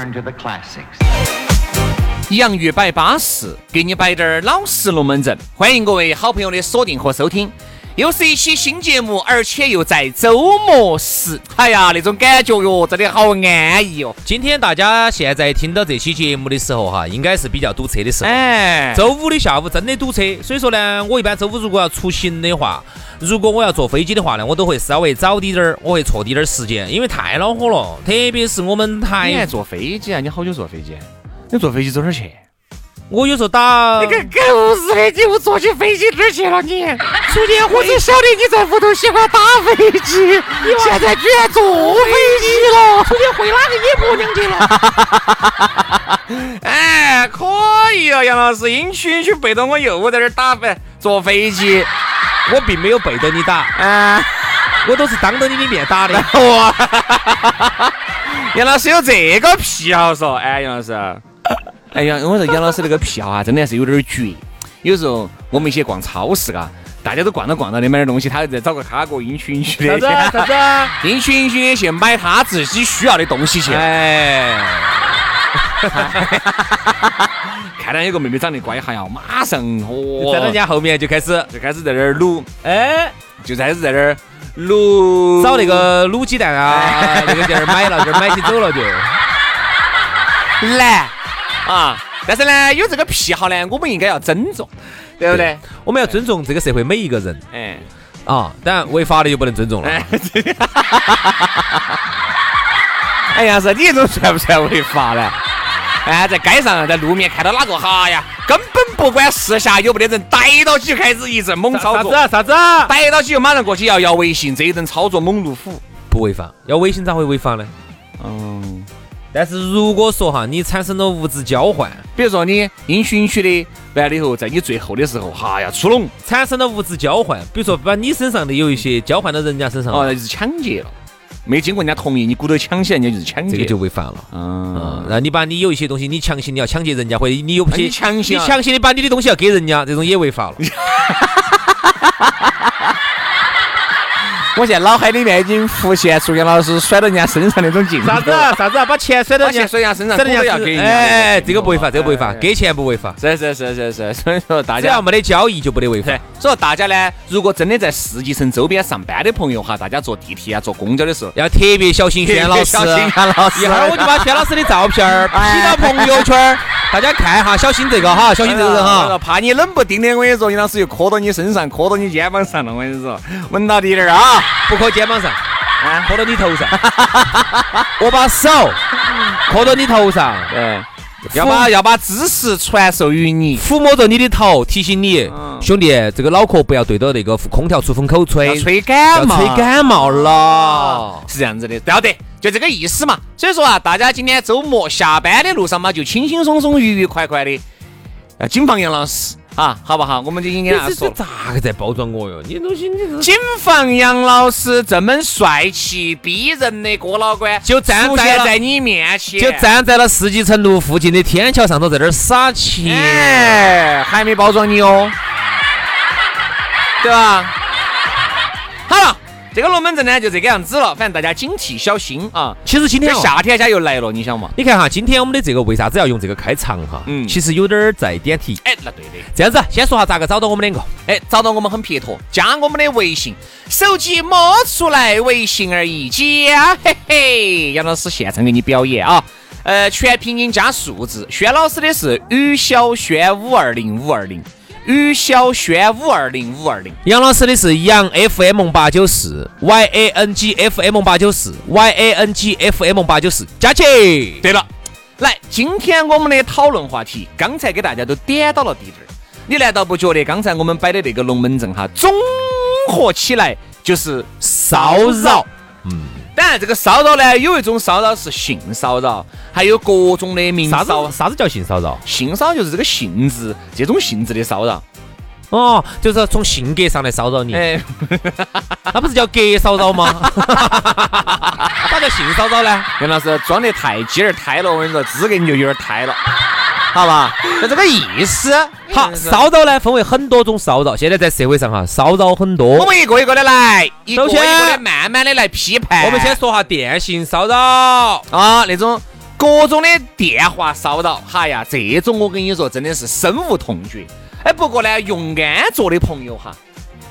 Return to the classics。杨玉摆巴适，给你摆点老实龙门阵。欢迎各位好朋友的锁定和收听。又是一期新节目，而且又在周末时。哎呀，那种感觉哟，真的好安逸哟。今天大家现在听到这期节目的时候哈，应该是比较堵车的时候。哎，周五的下午真的堵车，所以说呢，我一般周五如果要出行的话，如果我要坐飞机的话呢，我都会稍微早滴点儿，我会错滴点儿时间，因为太恼火了。特别是我们台，你还坐飞机啊？你好久坐飞机？你坐飞机走哪儿去？我有时候打那个狗日的，你又坐起飞机哪儿去了？你昨天我只晓得你在屋头喜欢打飞机，你现在居然坐飞机了。昨天回哪个野婆娘去了？哎，可以啊，杨老师，阴区区背着我又在这儿打飞坐飞机，我并没有背着你打，啊，我都是当着你的面打的。哇，杨老师有这个癖好嗦，哎，杨老师。哎呀，我说杨老师那个癖好啊，真的是有点绝。有时候我们一起逛超市嘎，大家都逛着逛着的买点东西，他再找个卡哥，阴区阴区的，啥子啥子？阴区阴区的去买他自己需要的东西去。哎，看到有个妹妹长得乖哈呀，马上哦，在人家后面就开始就开始在那儿撸，哎，就开始在那儿撸，找那个卤鸡蛋啊，那个地儿买了，这儿买起走了就来。啊！但是呢，有这个癖好呢，我们应该要尊重，对不对？我们要尊重这个社会每一个人。哎，啊，当然违法的就不能尊重了。哎 呀，是你这种算不算违法呢？哎，在街上，在路面看到哪个哈呀，根本不管四下有没得人，逮到起就开始一阵猛操作。啥子？啥子？逮到起就马上过去要要微信，这一阵操作猛如虎，不违法。要微信咋会违法呢？嗯。但是如果说哈，你产生了物质交换，比如说你阴虚阴虚的完了以后，在你最后的时候，哈呀出笼，产生了物质交换，比如说把你身上的有一些交换到人家身上，哦，那就是抢劫了，没经过人家同意，你鼓捣抢起来，人家就是抢劫，这个就违法了。嗯，然后你把你有一些东西，你强行你要抢劫人家，或者你有些强行，你强行的把你的东西要给人家，这种也违法了。我现在脑海里面已经浮现出杨老师甩到人家身上那种镜头。啥子？啥子？把钱甩到人家甩人家身上，甩人家要给。哎，这个不违法，这个不违法，给钱不违法。是是是是是，所以说大家只要没得交易就不得违法。所以说大家呢，如果真的在世纪城周边上班的朋友哈，大家坐地铁啊、坐公交的时候，要特别小心轩老师。小心轩老师。一会儿我就把轩老师的照片儿 P 到朋友圈，大家看哈，小心这个哈，小心这个人哈。怕你冷不丁的，我跟你说，杨老师又磕到你身上，磕到你肩膀上了，我跟你说，稳到底点儿啊，不磕肩膀上。啊，磕到你头上，我把手磕到你头上，对，要把要把知识传授于你，抚摸着你的头，提醒你，兄弟，这个脑壳不要对着那个空调出风口吹，吹感冒，吹感冒了，是这样子的，不要得，就这个意思嘛。所以说啊，大家今天周末下班的路上嘛，就轻轻松松、愉愉快快的，要谨防杨老师。啊，好不好？我们就应该这说。咋个在包装我哟？你东西，你是。谨防杨老师这么帅气逼人的郭老倌就站在在你面前，就站在了世纪城路附近的天桥上头，在这儿撒钱。哎，还没包装你哦，对吧？好了，这个龙门阵呢就这个样子了，反正大家警惕小心啊。其实今天哦夏天家又来了，你想嘛？你看哈，今天我们的这个为啥子要用这个开场哈？嗯其实有点儿在点题。哎，那对的。这样子，先说下咋个找到我们两个。哎，找到我们很撇脱，加我们的微信，手机摸出来微信而已，加嘿嘿，杨老师现场给你表演啊。呃，全拼音加数字，轩老师的是于小轩五二零五二零，于小轩五二零五二零。杨老师的是杨 FM 八九四，Y A N G F M 八九四，Y A N G F M 八九四，加起。对了，来，今天我们的讨论话题，刚才给大家都点到了地儿，你难道不觉得刚才我们摆的那个龙门阵哈，综合起来就是骚扰？当然，这个骚扰呢，有一种骚扰是性骚扰，还有各种的名啥骚子。啥子叫性骚扰？性骚扰就是这个性质，这种性质的骚扰。哦，就是从性格上来骚扰你，哎，那不是叫格骚扰吗？咋叫性骚扰呢？杨老师装得太鸡儿胎了，我跟你说，资格你就有点胎了，好吧？就这个意思。好，骚扰呢分为很多种骚扰，现在在社会上哈，骚扰很多我。们一个一个的来，一个一首先个的慢慢的来批判。我们先说下电信骚扰。啊，那种各种的电话骚扰，哈呀，这种我跟你说真的是深恶痛绝。哎，不过呢，用安卓的朋友哈，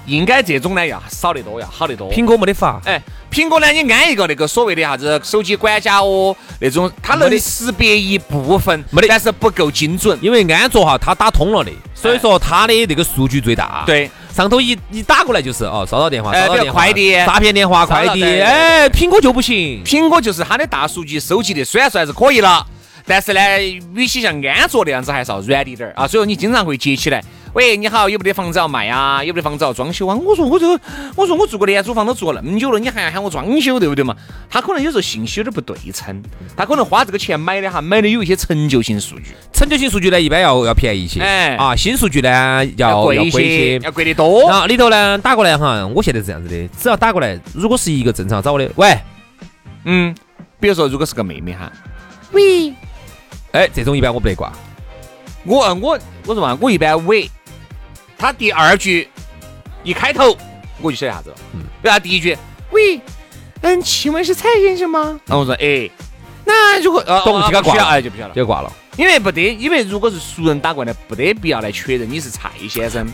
应该这种呢要少得多，要好得多。苹果没得法，哎，苹果呢，你安一个那个所谓的啥子手机管家哦，那种它能识别一部分，没得但是不够精准。因为安卓哈它打通了的，所以说它的那个数据最大。，对，上头一一打过来就是哦，骚扰电话，哎比如骚扰电话快递诈骗电话、快递，哎，苹果就不行。苹果就是它的大数据收集的，虽然说还是可以了，但是呢，与其像安卓那样子，还是要软一点儿啊。所以说你经常会接起来，喂，你好，有没得房子要卖啊？有没得房子要装修啊？我说我这个，我说我住个廉租房都住了那么久了，你还要喊我装修，对不对嘛？他可能有时候信息有点不对称，他可能花这个钱买的哈，买的有一些陈旧性数据，陈旧性数据呢，一般要要便宜一些，哎啊，新数据呢要贵一贵一些，要贵得多。然后里头呢打过来哈，我现在是这样子的，只要打过来，如果是一个正常找我的，喂，嗯，比如说如果是个妹妹哈，喂哎，这种一般我不得挂。我我我说嘛，我一般喂，他第二句一开头我就晓得啥子了。嗯，比如他第一句，喂，嗯，请问是蔡先生吗？然后我说，哎，那如果呃懂这个挂了哎就不晓得了，就挂了。因为不得，因为如果是熟人打过来，不得必要来确认你是蔡先生，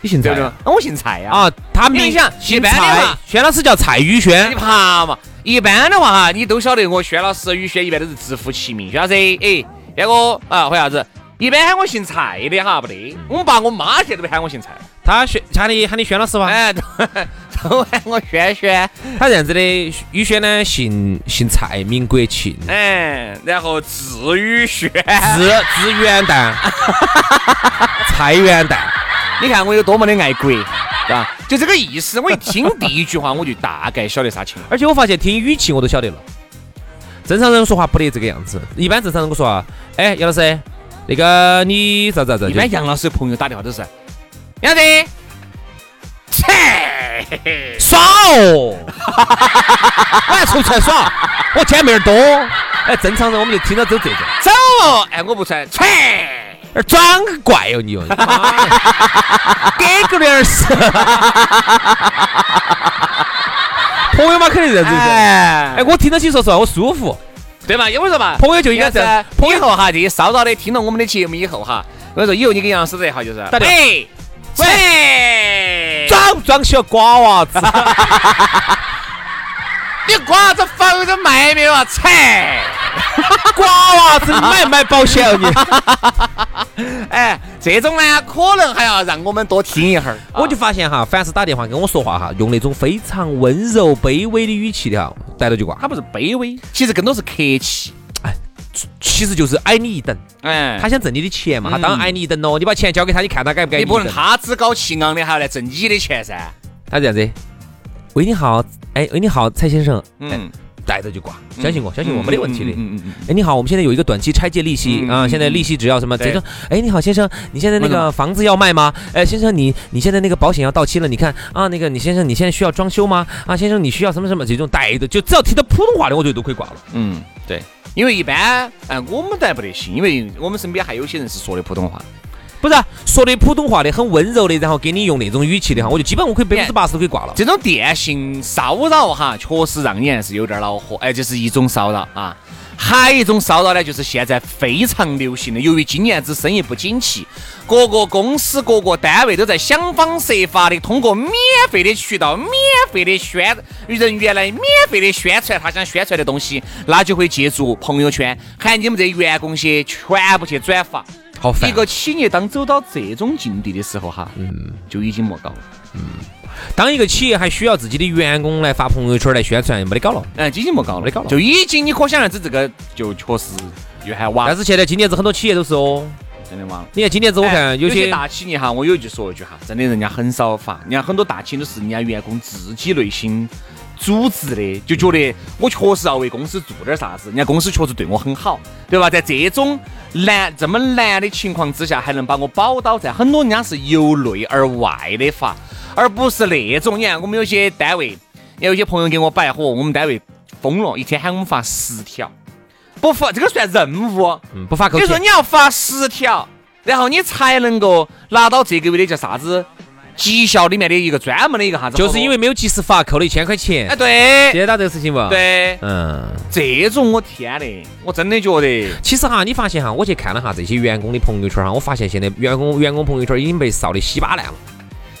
你姓蔡对不对？那我姓蔡呀。啊？他名因为想一姓般的蔡话，轩老师叫蔡宇你轩，爬嘛，一般的话哈，你都晓得我轩老师、宇轩一般都是直呼其名，轩老师，哎，那个啊，或啥子？一般喊我姓蔡的哈，不得。我们爸我妈现在都不喊我姓蔡。他轩喊你喊你轩老师吧？哎，都 都喊我轩轩，他这样子的，宇轩呢姓姓蔡，名国庆，哎，然后字宇轩，字字元旦，蔡元旦。你看我有多么的爱国，对吧？就这个意思。我一听第一句话，我就大概晓得啥情况。而且我发现听语气我都晓得了，正常人说话不得这个样子。一般正常人我说啊，哎，杨老师，那个你咋咋咋？一般杨老师的朋友打电话都是，杨子，切，耍哦，我还出去耍，我见面儿多。哎，正常人我们就听到都这种，走哦，哎，我不穿，切。而装怪哦你哦，给个脸儿是。朋友嘛，肯定这样子。哎，哎，我听到起，说实话，我舒服。对嘛？因为说嘛，朋友就应该这样。朋友以后哈，这些骚扰的听了我们的节目以后哈，我跟你说，以后你跟杨老师在哈，就是喂喂，装不装小瓜娃子？你瓜子房子卖没有啊？切！瓜娃子，你买不买保险哦你？哎，这种呢，可能还要让我们多听一会儿。我就发现哈，凡是打电话跟我说话哈，用那种非常温柔、卑微的语气的哈，逮到就挂。他不是卑微，其实更多是客气。哎其实就是矮你一等，哎，他想挣你的钱嘛，他嗯当然矮你一等喽。你把钱交给他，你看他该不该你不能他趾高气昂的还要来挣你的钱噻。他这样子。喂，你好，哎，喂，你好，蔡先生，哎，嗯，带着就挂，相信我，相信我，没得问题的。嗯嗯嗯哎，你好，我们现在有一个短期拆借利息啊，现在利息只要什么？对这种，哎，你好，先生，你现在那个房子要卖吗？哎，先生，你你现在那个保险要到期了，你看啊，那个你先生，你现在需要装修吗？啊，先生，你需要什么什么？这种带着，就只要听到普通话的，我觉得都可以挂了。嗯，对，因为一般，哎，我们倒还不得行，因为我们身边还有些人是说的普通话。不是说的普通话的很温柔的，然后给你用那种语气的哈，我就基本我可以百分之八十都可以挂了。这种电信骚扰哈，确实让你还是有点恼火。哎，这是一种骚扰啊。还有一种骚扰呢，就是现在非常流行的，由于今年子生意不景气，各个公司、各个单位都在想方设法的通过免费的渠道、免费的宣人员来免费的宣传他想宣传的东西，那就会借助朋友圈喊你们这员工些全部去转发。好烦。一个企业当走到这种境地的时候，哈，嗯，就已经莫搞了，嗯。当一个企业还需要自己的员工来发朋友圈来宣传，没得搞了，哎，已经没搞了，没搞了，就已经你可想而知，这个就确实又还晚。但是现在今年子很多企业都是哦，真的吗？你看今年子我看有些大企业哈，我有一句说一句哈，真的人家很少发，你看很多大企业都是人家员工自己内心组织的，就觉得我确实要为公司做点啥子，人家公司确实对我很好，对吧？在这种难这么难的情况之下，还能把我保到在，很多人家是由内而外的发。而不是那种，你看我们有些单位，有些朋友给我摆火，我们单位疯了，一天喊我们发十条，不发这个算任务，嗯，不发。比如说你要发十条，然后你才能够拿到这个月的叫啥子绩效里面的一个专门的一个啥子，就是因为没有及时发，扣了一千块钱。哎，对，接到这个事情不？对，嗯，这种我天嘞，我真的觉得，其实哈，你发现哈，我去看了哈这些员工的朋友圈哈，我发现现在员工员工朋友圈已经被烧的稀巴烂了。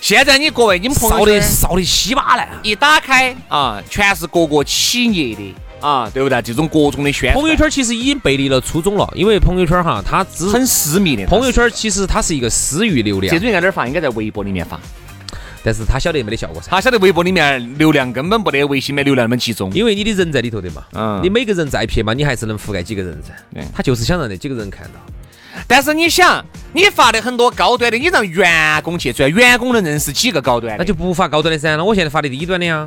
现在你各位，你们朋友圈烧的稀巴烂，一打开啊，全是各个企业的啊，对不对？这种各种的宣朋友圈其实已经背离了初衷了，因为朋友圈哈，它只很私密的。朋友圈其实它是一个私域流量。这种应该哪儿发？应该在微博里面发。但是他晓得没得效果噻。他晓得微博里面流量根本不得微信面流量那么集中，因为你的人在里头的嘛。嗯。你每个人再撇嘛，你还是能覆盖几个人噻。他就是想让那几个人看到。但是你想，你发的很多高端的，你让员工去转，员工能认识几个高端？那就不发高端的噻。那我现在发的低端的呀，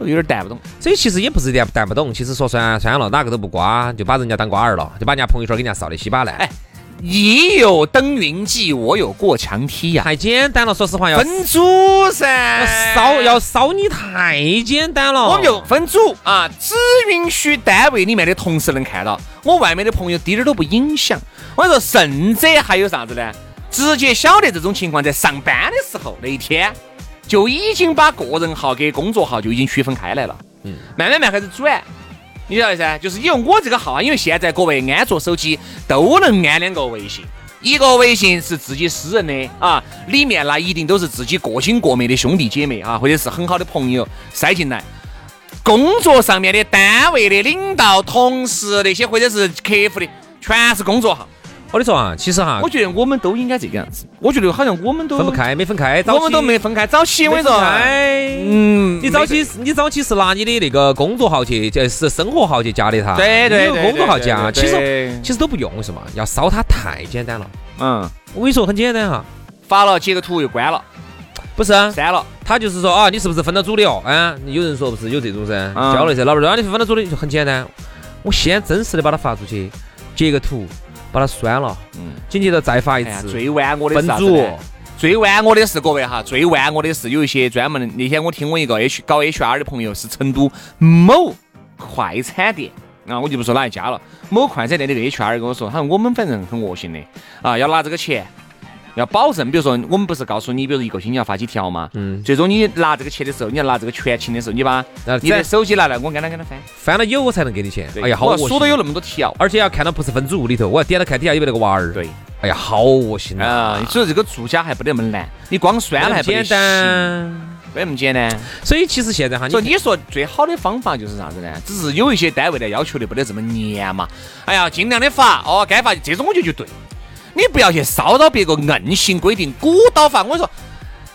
有点带不懂。所以其实也不是点带不懂，其实说算算了，哪个都不瓜，就把人家当瓜儿了，就把人家朋友圈给人家扫的稀巴烂。哎。你有登云计，我有过墙梯呀，太简单了。说实话，要分组噻，烧要烧你太简单了。我们就分组啊，只允许单位里面的同事能看到，我外面的朋友滴点儿都不影响。我跟你说，甚至还有啥子呢？直接晓得这种情况，在上班的时候那一天就已经把个人号跟工作号就已经区分开来了。嗯，慢慢慢开始转。你晓得噻，就是因为我这个号啊，因为现在各位安卓手机都能安两个微信，一个微信是自己私人的啊，里面那一定都是自己过亲过妹的兄弟姐妹啊，或者是很好的朋友塞进来。工作上面的、单位的领导、同事那些，或者是客户的，全是工作号。我跟你说啊，其实哈，我觉得我们都应该这个样子。我觉得好像我们都分不开，没分开，我们都没分开。早起我跟你说，嗯，你早期你早起是拿你的那个工作号去，就是生活号去加的他，对对对，工作号加，其实其实都不用，是嘛？要烧它太简单了。嗯，我跟你说很简单哈，发了截个图又关了，不是删了。他就是说啊，你是不是分到组的哦？啊，有人说不是有这种噻，交流噻，老板说啊，你是分到组的，就很简单。我先真实的把它发出去，截个图。把它删了，嗯，紧接着再发一次。最玩我的分组，最玩我的是各位哈，最玩我的是有一些专门的。那天我听我一个 H 搞 HR 的朋友是成都某快餐店，啊，我就不说哪一家了。某快餐店的那个 HR 跟我说，他说我们反正很恶心的，啊，要拿这个钱。要保证，比如说我们不是告诉你，比如说一个星期要发几条嘛？嗯。最终你拿这个钱的时候，你要拿这个全勤的时候，你把你的手机拿来，我跟他给他翻，翻了有我才能给你钱。哎呀，好恶心！数都有那么多条，而且要看到不是分组里头，我要点到看底下有没有那个娃儿。对。哎呀，好恶心啊！所以这个作家还不得那么难，你光算了还不简单，没那么简单。所以其实现在哈，所以你说最好的方法就是啥子呢？只是有一些单位呢要求的不得这么严嘛。哎呀，尽量的发哦，该发这种我觉得就对。你不要去骚扰别个，硬性规定鼓捣法。我跟你说，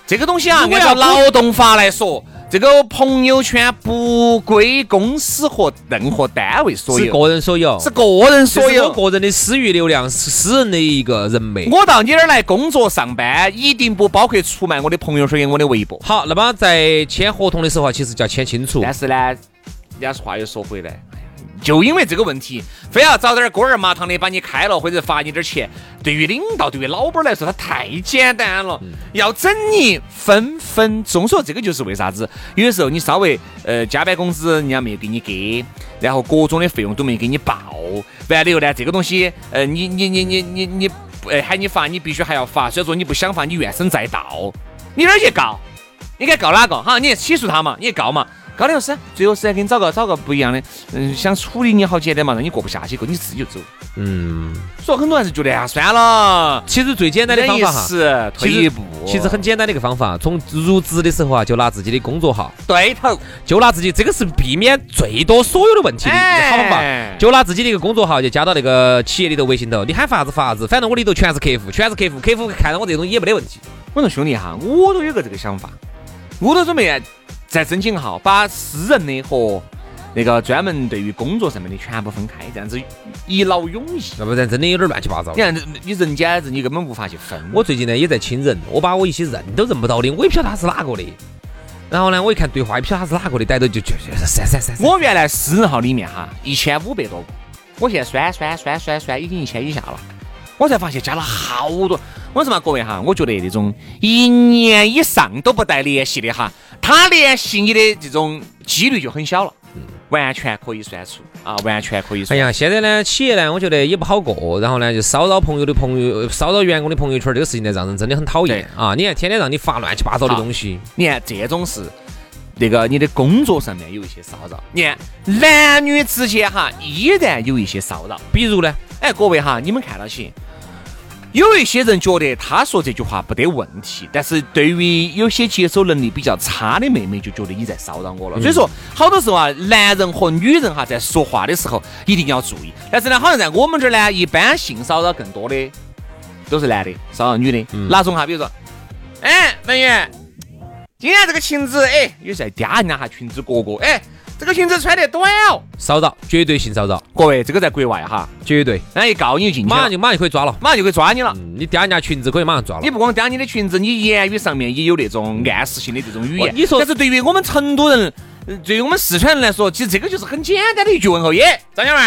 这个东西啊，按照劳动法来说，这个朋友圈不归公司和任何单位所有，是个人所有，是个人所有。个人的私域流量是私人的一个人脉。我到你这儿来工作上班，一定不包括出卖我的朋友圈跟我的微博。好，那么在签合同的时候，其实就要签清楚。但是呢，人家话又说回来。就因为这个问题，非要找点锅儿麻糖的把你开了，或者罚你点钱。对于领导，对于老板来说，他太简单了，要整你分分钟。说这个就是为啥子？有的时候你稍微呃加班工资，人家没有给你给，然后各种的费用都没给你报，完了以后呢，这个东西呃你你你你你你哎喊你罚，你必须还要罚。所以说你不想罚，你怨声载道，你哪儿去告？你该告哪个？哈，你起诉他嘛，你告嘛。高老师，最后实在给你找个找个不一样的，嗯，想处理你好简单嘛，让你过不下去，过你自己就走。嗯，所以很多人是觉得啊，算了。其实最简单的方法哈，退一步。其实很简单的一个方法，从入职的时候啊，就拿自己的工作号。对头，就拿自己，这个是避免最多所有的问题的好方法。就拿自己的一个工作号，就加到那个企业里头微信头，你喊发啥子发啥子，反正我里头全是客户，全是客户，客户看到我这种也没得问题。我说兄弟哈，我都有个这个想法，我都准备。再申请号，把私人的和那个专门对于工作上面的全部分开，这样子一劳永逸。要不然真的有点乱七八糟。你看，你人间人，你根本无法去分。我最近呢也在清人，我把我一些认都认不到的，我也不晓得他是哪个的。然后呢，我一看对话，也不晓得他是哪个的，逮到就就就删删删。我原来私人号里面哈一千五百多个，我现在删删删删删，已经一千以下了。我才发现加了好多。我说嘛，各位哈，我觉得那种一年以上都不带联系的哈。他联系你的这种几率就很小了，完全可以算出啊，完全可以。哎呀，现在呢，企业呢，我觉得也不好过，然后呢，就骚扰朋友的朋友，骚扰员工的朋友圈，这个事情呢，让人真的很讨厌啊！你看，天天让你发乱七八糟的东西，你看这种是那个你的工作上面有一些骚扰，你看男女之间哈依然有一些骚扰，比如呢，哎，各位哈，你们看到起。有一些人觉得他说这句话不得问题，但是对于有些接受能力比较差的妹妹，就觉得你在骚扰我了。所以说，好多时候啊，男人和女人哈在说话的时候一定要注意。但是呢，好像在我们这儿呢，一般性骚扰更多的都是男的骚扰女的。哪种哈？比如说，哎，文员，今天这个裙子，哎，有在嗲人家哈裙子哥哥，哎。这个裙子穿得短哦，骚扰，绝对性骚扰。各位，这个在国外哈，绝对。那一告你就进去，马上就马上就可以抓了，马上就可以抓你了。你嗲人家裙子可以马上抓了。你不光嗲你的裙子，你言语上面也有那种暗示性的这种语言。你说，但是对于我们成都人，对于我们四川人来说，其实这个就是很简单的一句问候。耶，张小妹，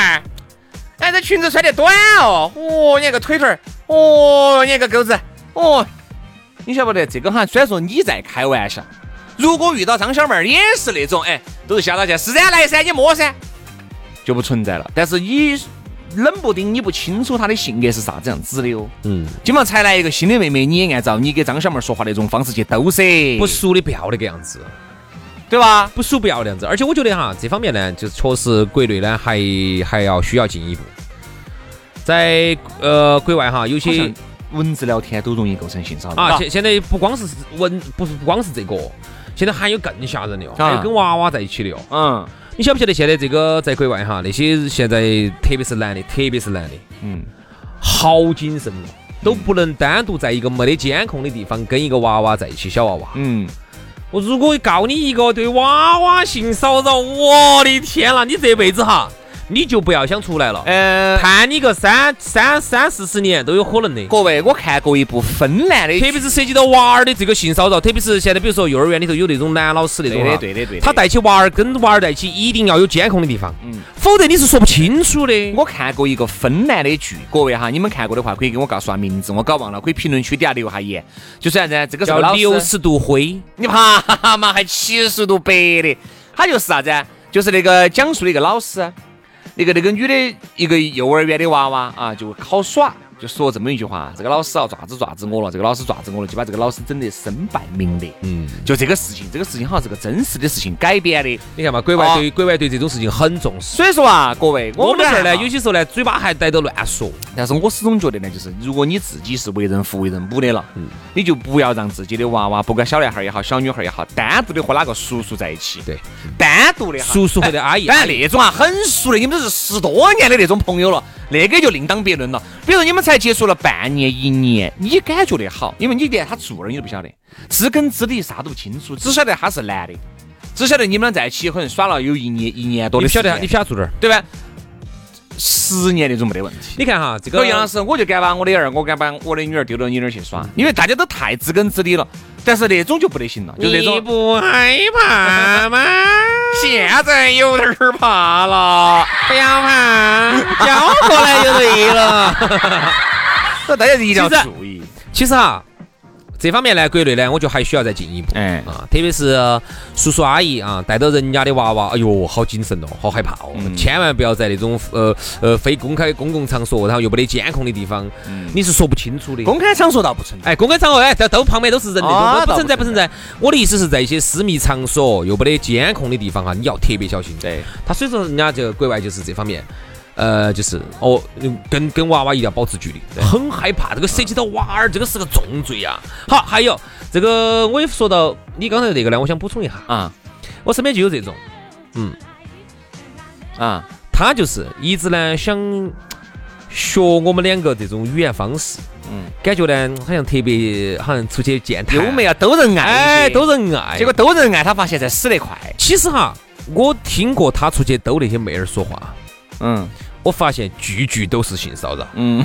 哎，这裙子穿得短哦，哦，你那个腿腿儿，哦，你那个钩子，哦，你晓不得这个哈？虽然说你在开玩笑。如果遇到张小妹儿也是那种，哎，都是笑到去，是噻，来噻，你摸噻，就不存在了。但是你冷不丁你不清楚她的性格是啥子样子的哦。嗯。今嘛才来一个新的妹妹，你也按照你给张小妹儿说话那种方式去兜噻。不熟的不要那个样子，对吧？不熟不要那样子。而且我觉得哈，这方面呢，就确实国内呢还还要需要进一步。在呃国外哈，有些文字聊天都容易构成性骚扰啊。现现在不光是文，不是不光是这个。现在还有更吓人的哦，还有跟娃娃在一起的哦。嗯，你晓不晓得现在这个在国外哈，那些现在特别是男的，特别是男的，嗯，好谨慎哦，都不能单独在一个没得监控的地方跟一个娃娃在一起，小娃娃。嗯，我如果告你一个对娃娃性骚扰，我的天呐，你这辈子哈。你就不要想出来了，呃，判你个三三三四十年都有可能的。各位，我看过一部芬兰的，特别是涉及到娃儿的这个性骚扰，特别是现在比如说幼儿园里头有那种男老师那种，对的对的对的，他带起娃儿跟娃儿在一起，一定要有监控的地方，嗯，否则你是说不清楚的。我看过一个芬兰的剧，各位哈，你们看过的话可以给我告诉下名字，我搞忘了，可以评论区底下留下言。就是啥子？这个叫六十度灰，你怕嘛？还七十度白的，他就是啥子？就是那个讲述的一个老师。那个那个女的，一个幼儿园的娃娃啊，就好耍。就说这么一句话，这个老师啊，爪子爪子我了，这个老师爪子我了，就把这个老师整得身败名裂。嗯，就这个事情，这个事情好像是个真实的事情改编的。你看嘛，国外对国外对这种事情很重视。所以说啊，各位，我们这儿呢，有些时候呢，嘴巴还带着乱说。但是我始终觉得呢，就是如果你自己是为人父为人母的了，嗯，你就不要让自己的娃娃，不管小男孩也好，小女孩也好，单独的和哪个叔叔在一起。对，单独的叔叔或者阿姨。当然那种啊，很熟的，你们都是十多年的那种朋友了。那个就另当别论了。比如说你们才接触了半年、一年，你感觉得好，因为你连他住哪儿你都不晓得，知根知底啥都不清楚，只晓得他是男的，只晓得你们俩在一起可能耍了有一年、一年多的。你晓得，你晓得住哪儿，对吧？十年那种没得问题。你看哈，这个杨老师，我就敢把我的儿，我敢把我的女儿丢到你那儿去耍，因为大家都太知根知底了。但是那种就不得行了，就那种。你不害怕吗？现在有点怕了。不要怕，交过来就对了。所 以大家一定要注意。其实啊，这方面呢，国内呢，我觉得还需要再进一步。哎啊，特别是叔叔阿姨啊，带着人家的娃娃，哎呦，好谨慎哦，好害怕哦，千万不要在那种呃呃非公开公共场所，然后又没得监控的地方，你是说不清楚的。公开场所倒不存在，哎，公开场合哎，都都旁边都是人的，不存在不存在。我的意思是在一些私密场所又没得监控的地方哈，你要特别小心。对，他所以说人家就国外就是这方面。呃，就是哦，跟跟娃娃一定要保持距离，很害怕这个涉及到娃儿，这个是个重罪呀。好，还有这个我也说到你刚才那个呢，我想补充一下。啊，我身边就有这种，嗯，啊，他就是一直呢想学我们两个这种语言方式，嗯，感觉呢好像特别好像出去见他，优美啊，都人爱，哎都人爱，结果都人爱，他发现才死得快。其实哈，我听过他出去逗那些妹儿说话，嗯。我发现句句都是性骚扰。嗯，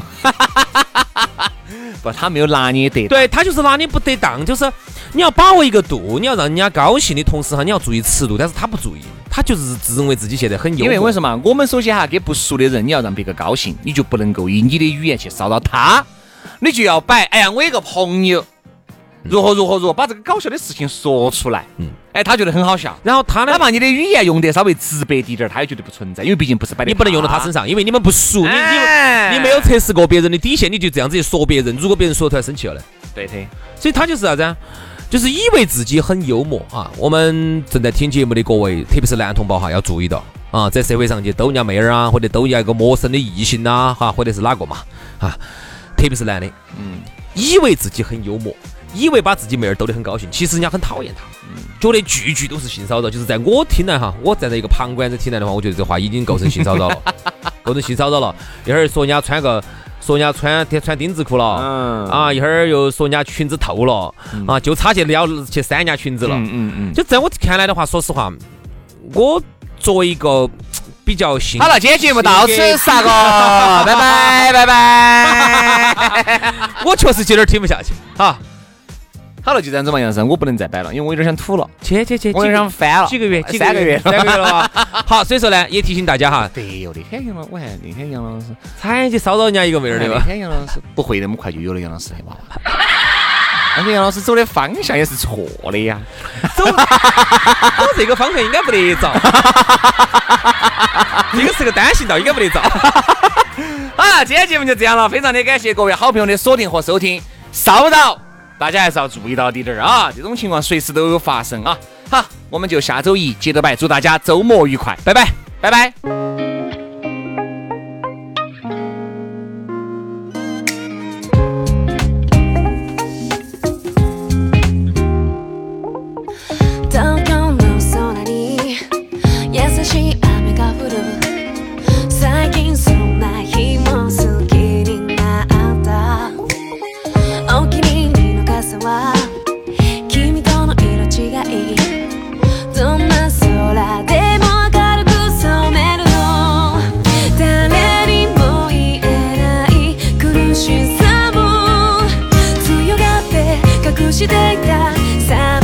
不，他没有拿捏得。对他就是拿捏不得当，就是你要把握一个度，你要让人家高兴的同时哈，你要注意尺度。但是他不注意，他就是自认为自己现在很幽默。因为为什么？我们首先哈，给不熟的人，你要让别个高兴，你就不能够以你的语言去骚扰他，你就要摆。哎呀，我有个朋友。如何如何如何把这个搞笑的事情说出来，嗯，哎，他觉得很好笑。然后他呢，哪怕你的语言用得稍微直白滴点儿，他也觉得不存在，因为毕竟不是摆你不能用到他身上，因为你们不熟，你你你没有测试过别人的底线，你就这样子去说别人。如果别人说出来生气了呢？对的。所以他就是啥子啊？就是以为自己很幽默啊。我们正在听节目的各位，特别是男同胞哈，要注意到啊，在社会上去逗人家妹儿啊，或者逗人家一个陌生的异性呐，哈，或者是哪个嘛啊，特别是男的，嗯，以为自己很幽默。以为把自己妹儿逗得很高兴，其实人家很讨厌他，觉得句句都是性骚扰。就是在我听来哈，我站在一个旁观者听来的话，我觉得这话已经构成性骚扰了，构成性骚扰了。一会儿说人家穿个，说人家穿穿丁字裤了，嗯啊，一会儿又说人家裙子透了，啊，就差去撩去扇人家裙子了，嗯嗯嗯。就在我看来的话，说实话，我作为一个比较性好了，今天节目到此杀个，拜拜拜拜。我确实有点听不下去，哈。好了，就这样子嘛，杨生，我不能再摆了，因为我有点想吐了。去去去，我有点想翻了。几个月？三个月？三个月了。好，所以说呢，也提醒大家哈。对哟，那天杨老，我还那天杨老师才去骚扰人家一个妹儿的吧？那天杨老师不会那么快就有了杨老师的娃娃。而且杨老师走的方向也是错的呀，走走这个方向应该不得着。这个是个单行道，应该不得着。好了，今天节目就这样了，非常的感谢各位好朋友的锁定和收听，骚扰。大家还是要注意到滴点儿啊，这种情况随时都有发生啊。好，我们就下周一接着拜，祝大家周末愉快，拜拜，拜拜。していた。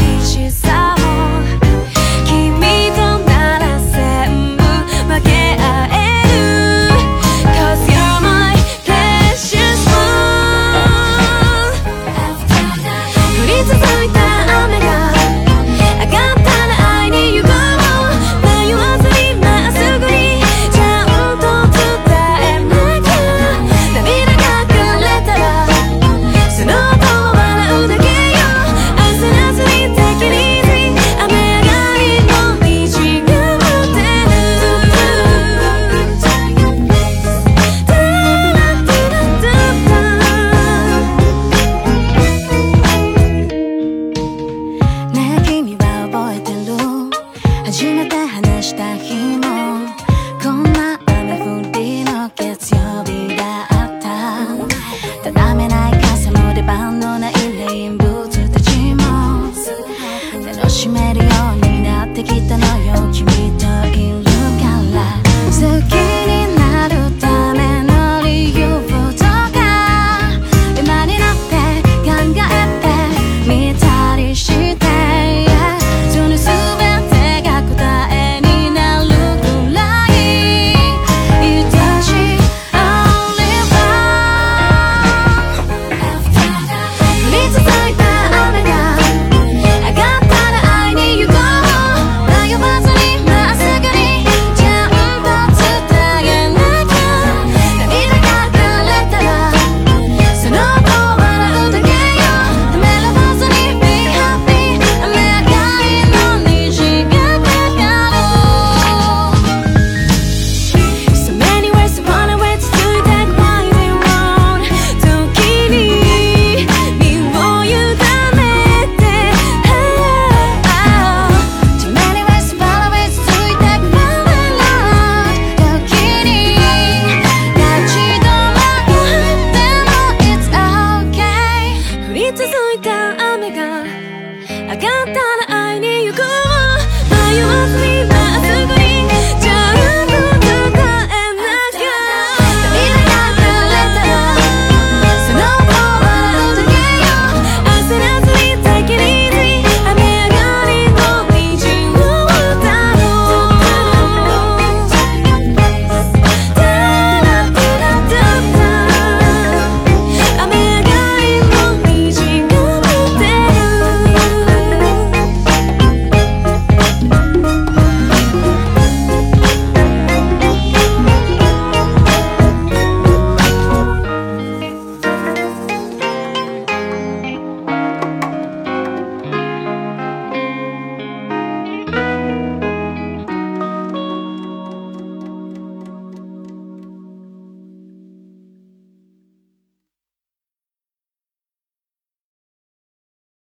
初めて話した日の